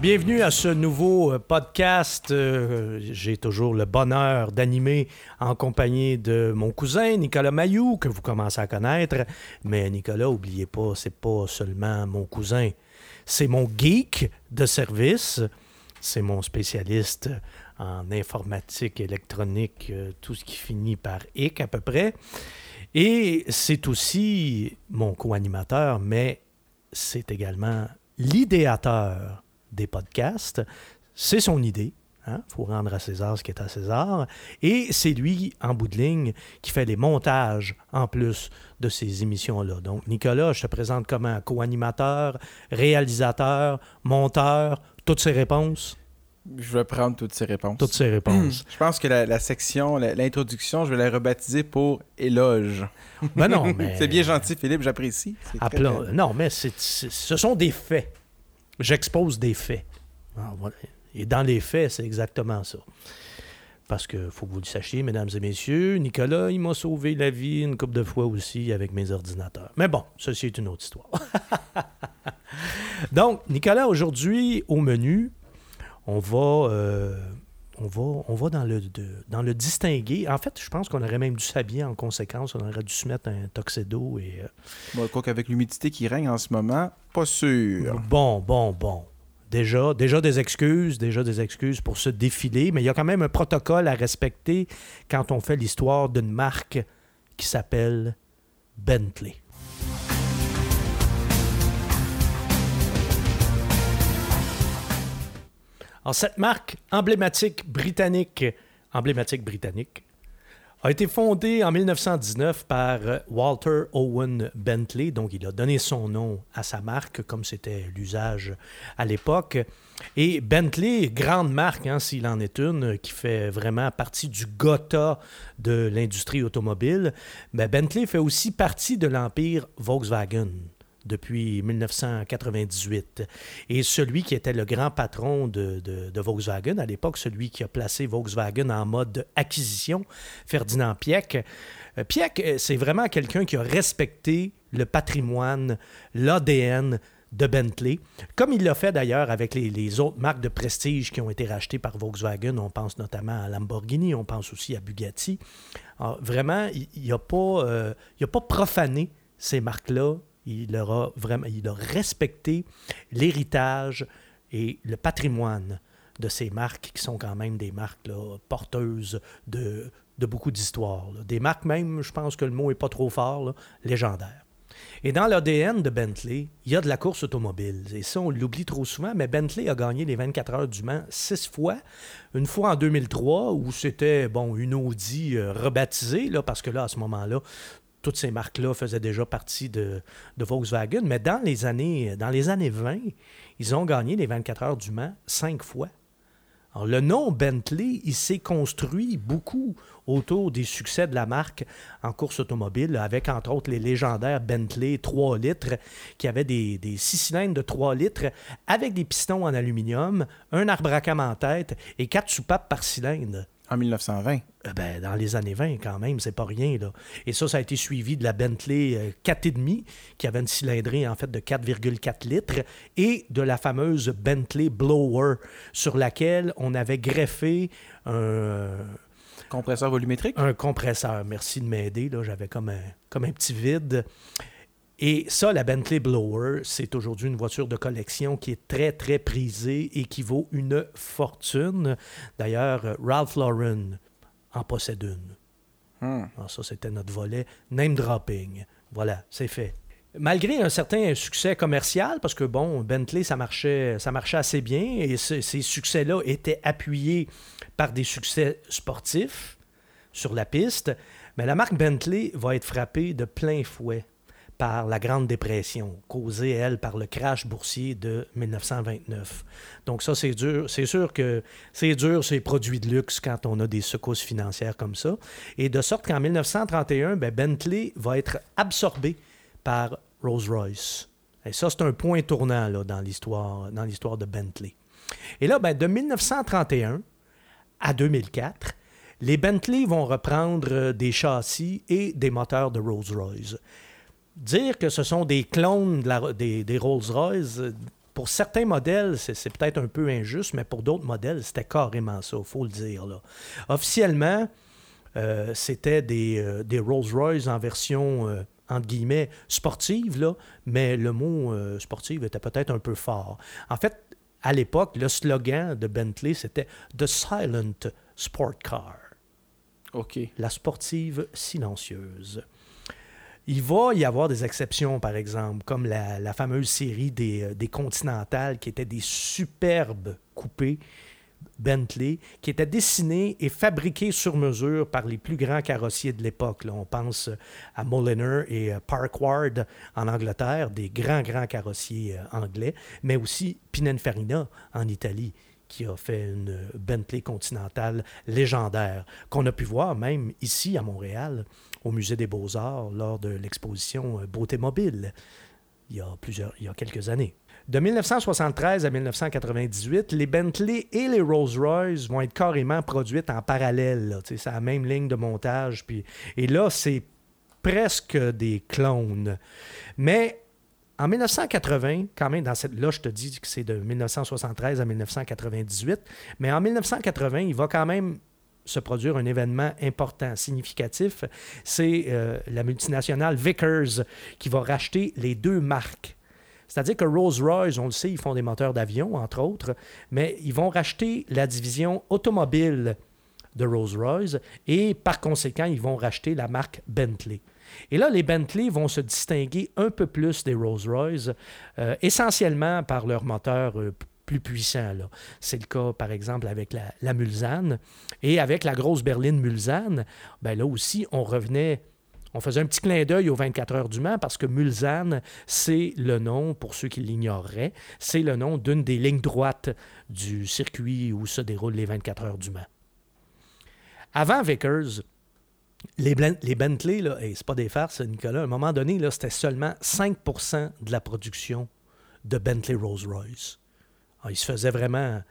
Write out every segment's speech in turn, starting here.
Bienvenue à ce nouveau euh, podcast. Euh, J'ai toujours le bonheur d'animer en compagnie de mon cousin Nicolas Mayou, que vous commencez à connaître. Mais Nicolas, oubliez pas, c'est pas seulement mon cousin, c'est mon geek de service. C'est mon spécialiste en informatique, électronique, euh, tout ce qui finit par IC à peu près. Et c'est aussi mon co-animateur, mais c'est également l'idéateur des podcasts. C'est son idée. Il faut rendre à César ce qui est à César. Et c'est lui, en bout de ligne, qui fait les montages en plus de ces émissions-là. Donc, Nicolas, je te présente comme un co-animateur, réalisateur, monteur, toutes ces réponses? Je vais prendre toutes ces réponses. Toutes ces réponses. Je pense que la, la section, l'introduction, je vais la rebaptiser pour éloge. Ben non, mais... C'est bien gentil, Philippe, j'apprécie. Très, Non, mais ce sont des faits. J'expose des faits. Voilà. Et dans les faits, c'est exactement ça. Parce que faut que vous le sachiez, mesdames et messieurs, Nicolas, il m'a sauvé la vie une couple de fois aussi avec mes ordinateurs. Mais bon, ceci est une autre histoire. Donc, Nicolas, aujourd'hui, au menu, on va, euh, on va, on va dans, le, de- dans le distinguer. En fait, je pense qu'on aurait même dû s'habiller en conséquence. On aurait dû se mettre un tuxedo et... euh, Bon, quoi qu'avec l'humidité qui règne en ce moment, pas sûr. Bon, bon, bon. Déjà, déjà des excuses, déjà des excuses pour ce défilé, mais il y a quand même un protocole à respecter quand on fait l'histoire d'une marque qui s'appelle Bentley. Alors, cette marque emblématique britannique, britannique, a été fondée en 1919 par euh, Walter Owen Bentley, donc il a donné son nom à sa marque, comme c'était l'usage à l'époque. Et Bentley, grande marque, hein, s'il en est une, qui fait vraiment partie du Gotha de l'industrie automobile, mais Bentley fait aussi partie de l'empire Volkswagen depuis 1998. Et celui qui était le grand patron de, Volkswagen, à l'époque, celui qui a placé Volkswagen en mode acquisition, Ferdinand Pieck. Euh, Pieck, euh, c'est vraiment quelqu'un qui a respecté le patrimoine, l'ADN de Bentley, comme il l'a fait d'ailleurs avec les, autres marques de prestige qui ont été rachetées par Volkswagen. On pense notamment à Lamborghini, on pense aussi à Bugatti. Alors, vraiment, il n'a pas, euh, pas profané ces marques-là. Il a respecté l'héritage et le patrimoine de ces marques qui sont quand même des marques porteuses de, beaucoup d'histoires. Des marques même, je pense que le mot est pas trop fort, légendaires. Et dans l'ADN de Bentley, il y a de la course automobile. Et ça, on l'oublie trop souvent, mais Bentley a gagné les 24 heures du Mans six fois. Une fois en 2003, où c'était bon une Audi euh, rebaptisée, là, parce que là, à ce moment-là, toutes ces marques-là faisaient déjà partie de, Volkswagen. Mais dans les, années, dans les années 20, ils ont gagné les 24 heures du Mans cinq fois. Le nom Bentley, il s'est construit beaucoup autour des succès de la marque en course automobile, avec entre autres les légendaires Bentley 3 litres, qui avaient des, des six cylindres de 3 litres avec des pistons en aluminium, un arbre à cam en tête et quatre soupapes par cylindre. En 1920. Euh, ben, dans les années 20, quand même, c'est pas rien. Là. Et ça, ça a été suivi de la Bentley euh, 4,5, qui avait une cylindrée en fait de 4,4 litres, et de la fameuse Bentley Blower, sur laquelle on avait greffé un, Compresseur volumétrique? un compresseur. Merci de m'aider, là, j'avais comme un, comme un petit vide. Et ça, la Bentley Blower, c'est aujourd'hui une voiture de collection qui est très, très prisée et qui vaut une fortune. D'ailleurs, euh, Ralph Lauren en possède une. Hmm. Alors ça, c'était notre volet name dropping. Voilà, c'est fait. Malgré un certain succès commercial, parce que bon, Bentley, ça marchait, ça marchait assez bien, et ce- ces succès-là étaient appuyés par des succès sportifs sur la piste, mais la marque Bentley va être frappée de plein fouet par la Grande Dépression, causée, elle, par le crash boursier de 1929. Donc ça, c'est dur. C'est sûr que c'est dur, ces produits de luxe, quand on a des secousses financières comme ça. Et de sorte qu'en 1931, ben, Bentley va être absorbé par Rolls-Royce. Et ça, c'est un point tournant là, dans l'histoire de Bentley. Et là, ben, de 1931 à 2004, les Bentley vont reprendre euh, des châssis et des moteurs de Rolls-Royce. Dire que ce sont des clones de la- des, des Rolls-Royce, euh, pour certains modèles, c'est peut-être un peu injuste, mais pour d'autres modèles, c'était carrément ça, il faut le dire. Là. Officiellement, euh, c'était des, des Rolls-Royce en version entre guillemets, sportive, là, mais le mot sportive était peut-être un peu fort. En fait, à l'époque, le slogan de Bentley, c'était The Silent Sport Car. OK. La sportive silencieuse. Il va y avoir des exceptions, par exemple, comme la, fameuse série des, euh, des Continentales, qui étaient des superbes coupés Bentley, qui était dessiné et fabriqué sur mesure par les plus grands carrossiers de l'époque. On pense à Mulliner et euh, Parkward en Angleterre, des grands, grands carrossiers euh, anglais, mais aussi Pininfarina en Italie qui a fait une Bentley Continentale légendaire, qu'on a pu voir même ici à Montréal, au Musée des Beaux-Arts, lors de l'exposition euh, Beauté mobile, il y a, plusieurs, il y a quelques années. De 1973 à 1998, les Bentley et les Rolls-Royce vont être carrément produites en parallèle. C'est la même ligne de montage. Puis, et là, c'est presque des clones. Mais en 1980, quand même, dans cette, là, je te dis que c'est de 1973 à 1998, mais en 1980, il va quand même se produire un événement important, significatif. C'est euh, la multinationale Vickers qui va racheter les deux marques c'est-à-dire que Rolls-Royce, on le sait, ils font des moteurs d'avion, entre autres, mais ils vont racheter la division automobile de Rolls-Royce et par conséquent, ils vont racheter la marque Bentley. Et là, les Bentley vont se distinguer un peu plus des Rolls-Royce, euh, essentiellement par leur moteur euh, C'est le cas, par exemple, avec la, Mulsanne. Et avec la grosse berline Mulsanne, ben là aussi, on revenait on faisait un petit clin d'œil aux 24 heures du Mans parce que Mulsanne, c'est le nom, pour ceux qui l'ignoreraient, c'est le nom d'une des lignes droites du circuit où se déroulent les 24 heures du Mans. Avant Vickers, les, Bentley, là, c'est pas des farces, Nicolas, à un moment donné, c'était seulement 5% de la production de Bentley Rolls-Royce. Ah, ils se faisaient vraiment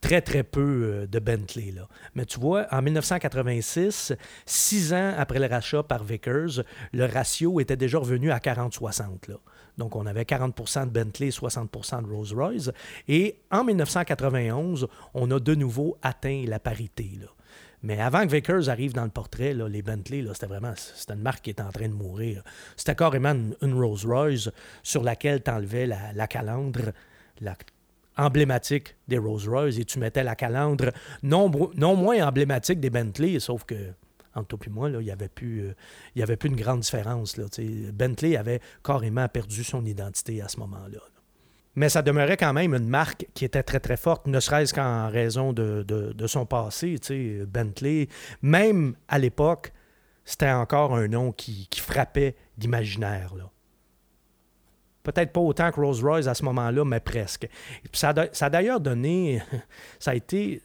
très, très peu euh, de Bentley. Là. Mais tu vois, en 1986, six ans après le rachat par Vickers, le ratio était déjà revenu à 40-60. Donc, on avait 40% de Bentley, 60% de Rolls-Royce. Et en 1991, on a de nouveau atteint la parité. Là. Mais avant que Vickers arrive dans le portrait, là, les Bentley, c'était vraiment c'était une marque qui était en train de mourir. C'était carrément une, Rolls-Royce sur laquelle tu enlevais la, la calandre, la emblématique des Rolls-Royce et tu mettais la calandre non, moins emblématique des Bentley, sauf que entre toi et moi, il n'y avait, plus, euh, avait plus une grande différence. Là, Bentley avait carrément perdu son identité à ce moment-là. Mais ça demeurait quand même une marque qui était très, très forte, ne serait-ce qu'en raison de, son passé. Bentley, même à l'époque, c'était encore un nom qui, qui frappait d'imaginaire. Peut-être pas autant que Rolls-Royce à ce moment-là, mais presque. Ça, a d'ailleurs donné, ça a été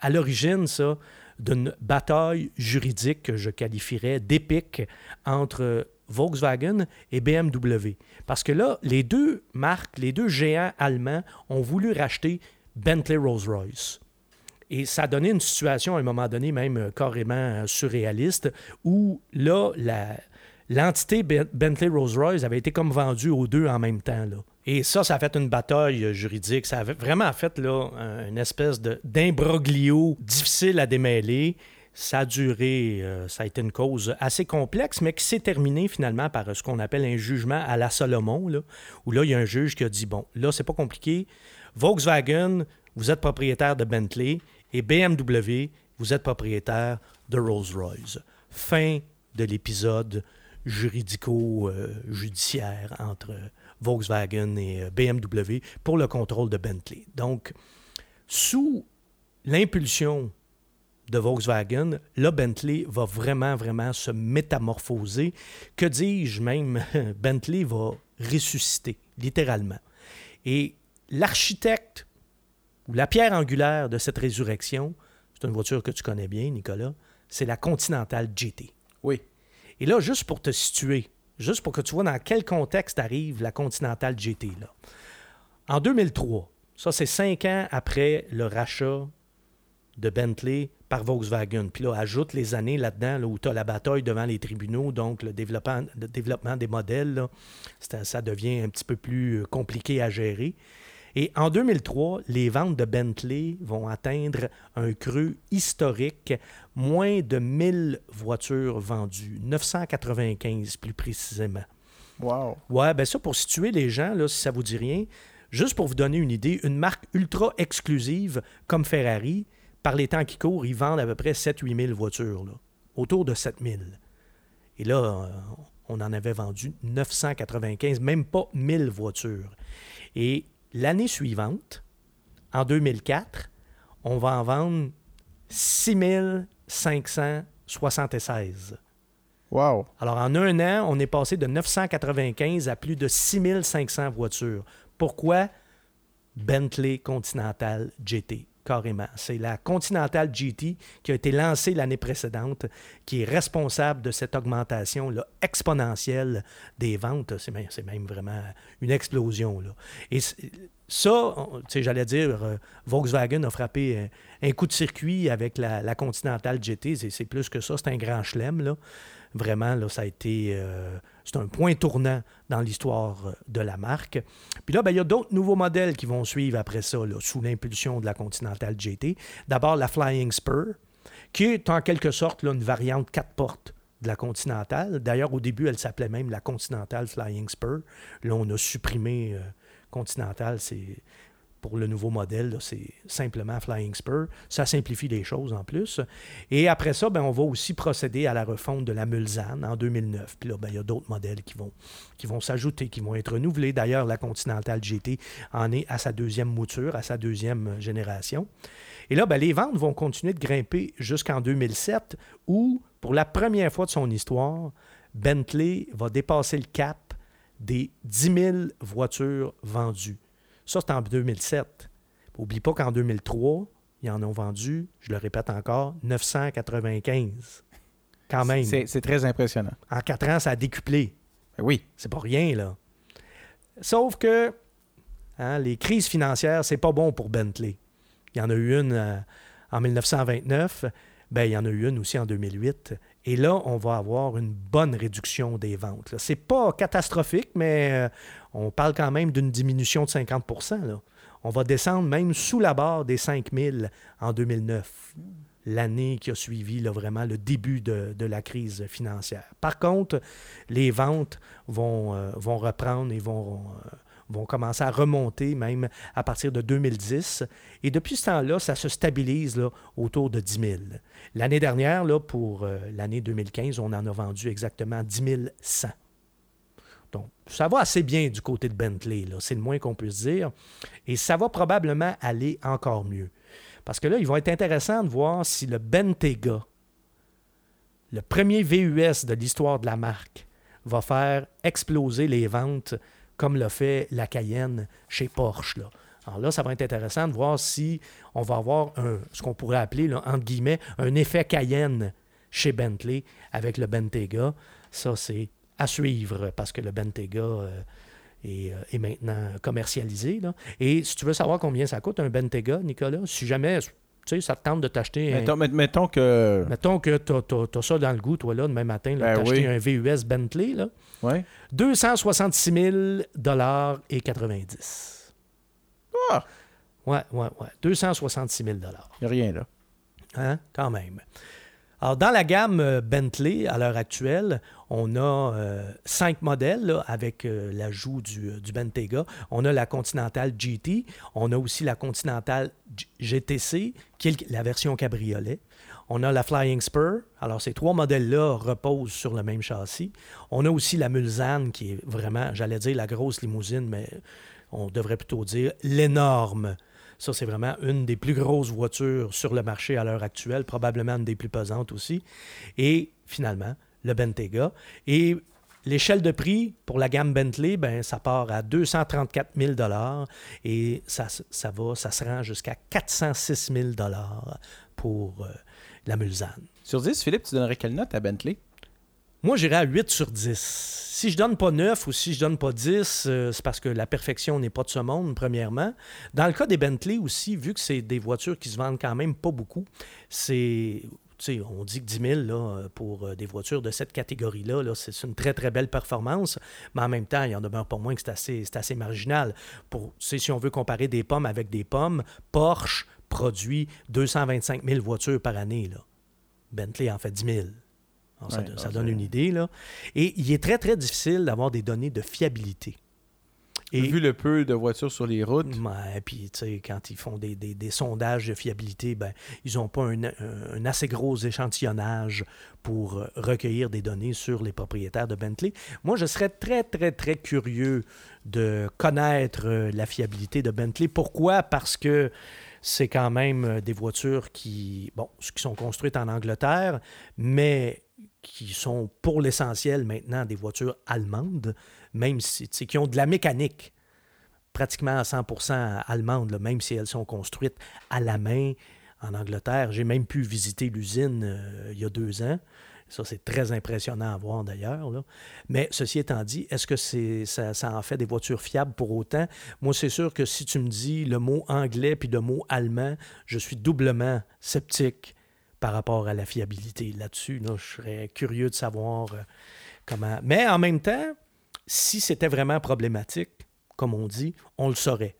à l'origine, ça, d'une bataille juridique que je qualifierais d'épique entre Volkswagen et BMW. Parce que là, les deux marques, les deux géants allemands ont voulu racheter Bentley Rolls-Royce. Et ça a donné une situation à un moment donné même carrément surréaliste où là, la, l'entité Bentley Rolls-Royce avait été comme vendue aux deux en même temps. Là. Et ça, ça a fait une bataille juridique. Ça a vraiment fait là, une espèce d'imbroglio difficile à démêler. Ça a duré, euh, ça a été une cause assez complexe, mais qui s'est terminée finalement par ce qu'on appelle un jugement à la Solomon, là, où là, il y a un juge qui a dit, bon, là, c'est pas compliqué. Volkswagen, vous êtes propriétaire de Bentley, et BMW, vous êtes propriétaire de Rolls-Royce. Fin de l'épisode juridico-judiciaire entre Volkswagen et euh, BMW pour le contrôle de Bentley. Donc, sous l'impulsion de Volkswagen, là, Bentley va vraiment, vraiment se métamorphoser. Que dis-je même, Bentley va ressusciter, littéralement. Et l'architecte ou la pierre angulaire de cette résurrection, c'est une voiture que tu connais bien, Nicolas, c'est la Continental GT. Oui. Et là, juste pour te situer, juste pour que tu vois dans quel contexte arrive la Continental GT. Là. En 2003, ça c'est cinq ans après le rachat de Bentley par Volkswagen. Puis là, ajoute les années là-dedans où tu as la bataille devant les tribunaux, donc le développement, le développement des modèles, ça devient un petit peu plus compliqué à gérer. Et en 2003, les ventes de Bentley vont atteindre un creux historique, moins de 1000 voitures vendues, 995 plus précisément. Wow. Ouais, ben ça, pour situer les gens, là, si ça vous dit rien, juste pour vous donner une idée, une marque ultra exclusive comme Ferrari, par les temps qui courent, ils vendent à peu près 7-8 000 voitures, là, autour de 7 000. Et là, euh, on en avait vendu 995, même pas 1000 voitures. Et l'année suivante, en 2004, on va en vendre 6576. Wow. Alors, en un an, on est passé de 995 à plus de 6500 voitures. Pourquoi? Bentley Continental GT, carrément. C'est la Continental GT qui a été lancée l'année précédente qui est responsable de cette augmentation exponentielle des ventes. C'est même, vraiment une explosion. Ça, j'allais dire, euh, Volkswagen a frappé un, un coup de circuit avec la, Continental GT. C'est, plus que ça, c'est un grand chelem. Là. Vraiment, là, ça a été. euh, c'est un point tournant dans l'histoire euh, de la marque. Puis là, ben, il y a d'autres nouveaux modèles qui vont suivre après ça, sous l'impulsion de la Continental GT. D'abord, la Flying Spur, qui est en quelque sorte là, une variante 4 portes de la Continental. D'ailleurs, au début, elle s'appelait même la Continental Flying Spur. Là, on a supprimé euh, Continental. C'est pour le nouveau modèle, c'est simplement Flying Spur. Ça simplifie les choses en plus. Et après ça, ben, on va aussi procéder à la refonte de la Mulsanne en 2009. Puis là, ben, il y a d'autres modèles qui vont, qui vont s'ajouter, qui vont être renouvelés. D'ailleurs, la Continental GT en est à sa deuxième mouture, à sa deuxième génération. Et là, ben, les ventes vont continuer de grimper jusqu'en 2007, où, pour la première fois de son histoire, Bentley va dépasser le cap des 10 000 voitures vendues. Ça, c'est en 2007. N'oublie pas qu'en 2003, ils en ont vendu, je le répète encore, 995. Quand même. C'est très impressionnant. En quatre ans, ça a décuplé. Ben Oui. C'est pas rien, là. Sauf que hein, les crises financières, c'est pas bon pour Bentley. Il y en a eu une euh, en 1929, ben, il y en a eu une aussi en 2008. Et là, on va avoir une bonne réduction des ventes. là. C'est pas catastrophique, mais euh, on parle quand même d'une diminution de 50 là. On va descendre même sous la barre des 5000 en 2009 l'année qui a suivi vraiment le début de, de la crise financière. Par contre, les ventes vont, euh, vont reprendre et vont, euh, vont commencer à remonter même à partir de 2010. Et depuis ce temps-là, ça se stabilise autour de 10 000. L'année dernière, là, pour euh, l'année 2015, on en a vendu exactement 10 100. Donc, ça va assez bien du côté de Bentley, c'est le moins qu'on puisse dire. Et ça va probablement aller encore mieux. Parce que là, il va être intéressant de voir si le Bentayga, le premier VUS de l'histoire de la marque, va faire exploser les ventes comme l'a fait la Cayenne chez Porsche. Alors là, ça va être intéressant de voir si on va avoir ce qu'on pourrait appeler, entre guillemets, un effet Cayenne chez Bentley avec le Bentayga. Ça, c'est à suivre parce que le Bentayga euh, est, euh, est maintenant commercialisé. Et si tu veux savoir combien ça coûte un Bentayga, Nicolas, si jamais tu sais, ça te tente de t'acheter un, Mettons, met- mettons que. Mettons que tu as, ça dans le goût, toi, là, demain matin, Ben t'acheter oui. un VUS Bentley, là. Ouais. 266 000 et 90. Ah, Ouais, ouais, ouais. 266 000 il n'y a rien là. Hein? Quand même. Alors, dans la gamme euh, Bentley, à l'heure actuelle, on a euh, cinq modèles avec euh, l'ajout du, du Bentayga. On a la Continental GT, on a aussi la Continental GTC, la version cabriolet. On a la Flying Spur. Alors, ces trois modèles-là reposent sur le même châssis. On a aussi la Mulsanne, qui est vraiment, j'allais dire la grosse limousine, mais on devrait plutôt dire l'énorme. Ça, c'est vraiment une des plus grosses voitures sur le marché à l'heure actuelle, probablement une des plus pesantes aussi. Et finalement, le Bentayga. Et l'échelle de prix pour la gamme Bentley, ben, ça part à 234 000 et ça, ça va, ça se rend jusqu'à 406 000 pour euh, la Mulsanne. Sur 10, Philippe, tu donnerais quelle note à Bentley? Moi, j'irais à 8 sur 10. Si je donne pas 9 ou si je donne pas 10, euh, c'est parce que la perfection n'est pas de ce monde, premièrement. Dans le cas des Bentley aussi, vu que c'est des voitures qui se vendent quand même pas beaucoup, c'est sais, on dit que 10 000 là, pour euh, des voitures de cette catégorie-là, -là, c'est une très, très belle performance, mais en même temps, il en demeure pas moins que c'est assez, assez marginal. Pour, si on veut comparer des pommes avec des pommes, Porsche produit 225 000 voitures par année. Là. Bentley en fait 10 000. Ça, ça donne une idée. Là. Et il est très, très difficile d'avoir des données de fiabilité. Et, Vu le peu de voitures sur les routes? Et puis, tu sais, quand ils font des, des, sondages de fiabilité, ben, ils n'ont pas un, un, assez gros échantillonnage pour euh, recueillir des données sur les propriétaires de Bentley. Moi, je serais très, très, très curieux de connaître euh, la fiabilité de Bentley. Pourquoi? Parce que c'est quand même euh, des voitures qui, sont construites en Angleterre, mais qui sont pour l'essentiel maintenant des voitures allemandes même si, qui ont de la mécanique pratiquement à 100% allemande, même si elles sont construites à la main en Angleterre. J'ai même pu visiter l'usine euh, il y a deux ans. Ça, c'est très impressionnant à voir d'ailleurs. Mais ceci étant dit, est-ce que c'est, ça, ça, en fait des voitures fiables pour autant? Moi, c'est sûr que si tu me dis le mot anglais puis le mot allemand, je suis doublement sceptique par rapport à la fiabilité là-dessus. Là, je serais curieux de savoir euh, comment. Mais en même temps, si c'était vraiment problématique, comme on dit, on le saurait.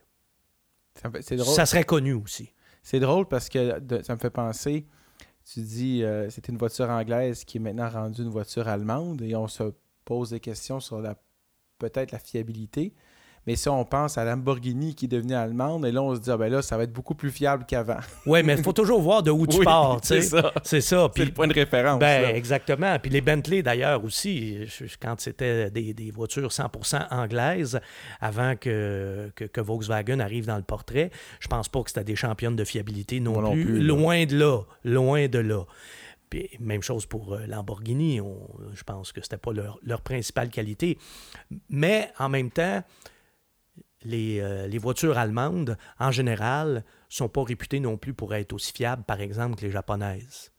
Ça, serait connu aussi. C'est drôle parce que ça me fait penser, tu dis, euh, c'était une voiture anglaise qui est maintenant rendue une voiture allemande et on se pose des questions sur la peut-être la fiabilité. Mais si on pense à Lamborghini qui est devenue allemande, et là, on se dit, ah ben là, ça va être beaucoup plus fiable qu'avant. oui, mais il faut toujours voir de où tu pars. C'est ça. C'est ça. C'est le point de référence. Ben, exactement. Puis les Bentley, d'ailleurs, aussi, quand c'était des, des, voitures 100% anglaises, avant que, que, Volkswagen arrive dans le portrait, je pense pas que c'était des championnes de fiabilité non, plus. Loin de là. Loin de là. Puis, même chose pour euh, Lamborghini. je pense que c'était pas leur, leur principale qualité. Mais en même temps, euh, les, voitures allemandes, en général, sont pas réputées non plus pour être aussi fiables, par exemple, que les japonaises.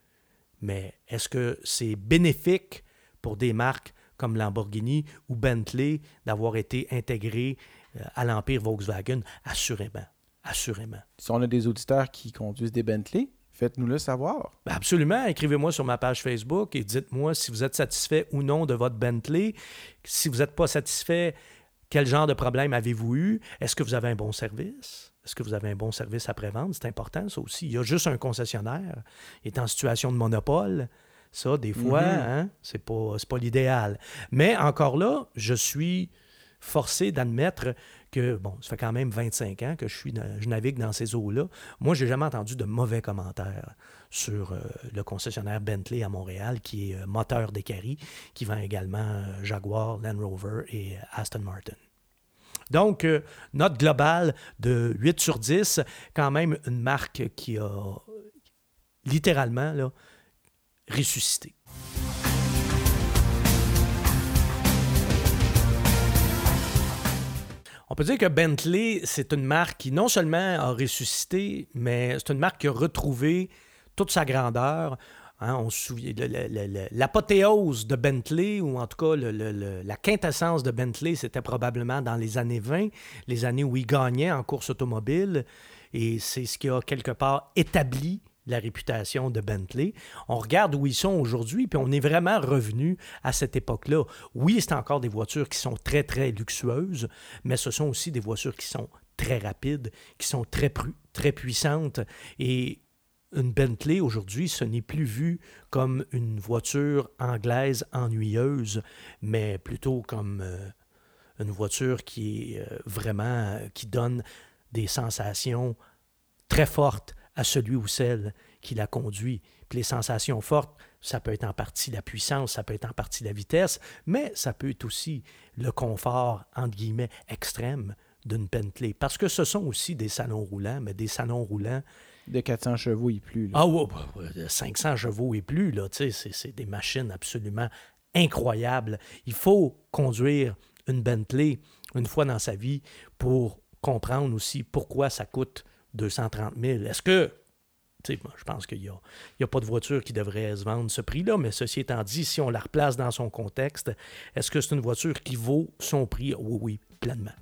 Mais est-ce que c'est bénéfique pour des marques comme Lamborghini ou Bentley d'avoir été intégrées euh, à l'empire Volkswagen? Assurément. Assurément. Si on a des auditeurs qui conduisent des Bentley, faites-nous le savoir. Ben, absolument. Écrivez-moi sur ma page Facebook et dites-moi si vous êtes satisfait ou non de votre Bentley. Si vous n'êtes pas satisfait, quel genre de problème avez-vous eu? Est-ce que vous avez un bon service? Est-ce que vous avez un bon service après-vente? C'est important, ça aussi. Il y a juste un concessionnaire. Il est en situation de monopole. Ça, des fois, mm-hmm. hein, c'est pas, pas l'idéal. Mais encore là, je suis forcé d'admettre que, bon, ça fait quand même 25 ans que je, suis, je navigue dans ces eaux-là. Moi, j'ai jamais entendu de mauvais commentaires sur euh, le concessionnaire Bentley à Montréal, qui est euh, moteur d'Ecari, qui vend également euh, Jaguar, Land Rover et Aston Martin. Donc, note globale de 8 sur 10, quand même une marque qui a littéralement là, ressuscité. Peut dire que Bentley, c'est une marque qui non seulement a ressuscité, mais c'est une marque qui a retrouvé toute sa grandeur. Hein, on se souvient, l'apothéose de Bentley, ou en tout cas la quintessence de Bentley, c'était probablement dans les années 20, les années où il gagnait en course automobile. Et c'est ce qui a quelque part établi la réputation de Bentley. On regarde où ils sont aujourd'hui, puis on est vraiment revenu à cette époque-là. Oui, c'est encore des voitures qui sont très, très luxueuses, mais ce sont aussi des voitures qui sont très rapides, qui sont très, très puissantes. Et une Bentley aujourd'hui, ce n'est plus vu comme une voiture anglaise ennuyeuse, mais plutôt comme euh, une voiture qui euh, vraiment qui donne des sensations très fortes à celui ou celle qui la conduit. Puis les sensations fortes, ça peut être en partie la puissance, ça peut être en partie la vitesse, mais ça peut être aussi le confort, entre guillemets, extrême d'une Bentley. Parce que ce sont aussi des salons roulants, mais des salons roulants. De 400 chevaux et plus. Ah ouais, 500 chevaux et plus, là, c'est, c'est des machines absolument incroyables. Il faut conduire une Bentley une fois dans sa vie pour comprendre aussi pourquoi ça coûte 230 000. Est-ce que je pense qu'il n'y a, a, pas de voiture qui devrait se vendre ce prix-là, mais ceci étant dit, si on la replace dans son contexte, est-ce que c'est une voiture qui vaut son prix? Oui, oui, pleinement.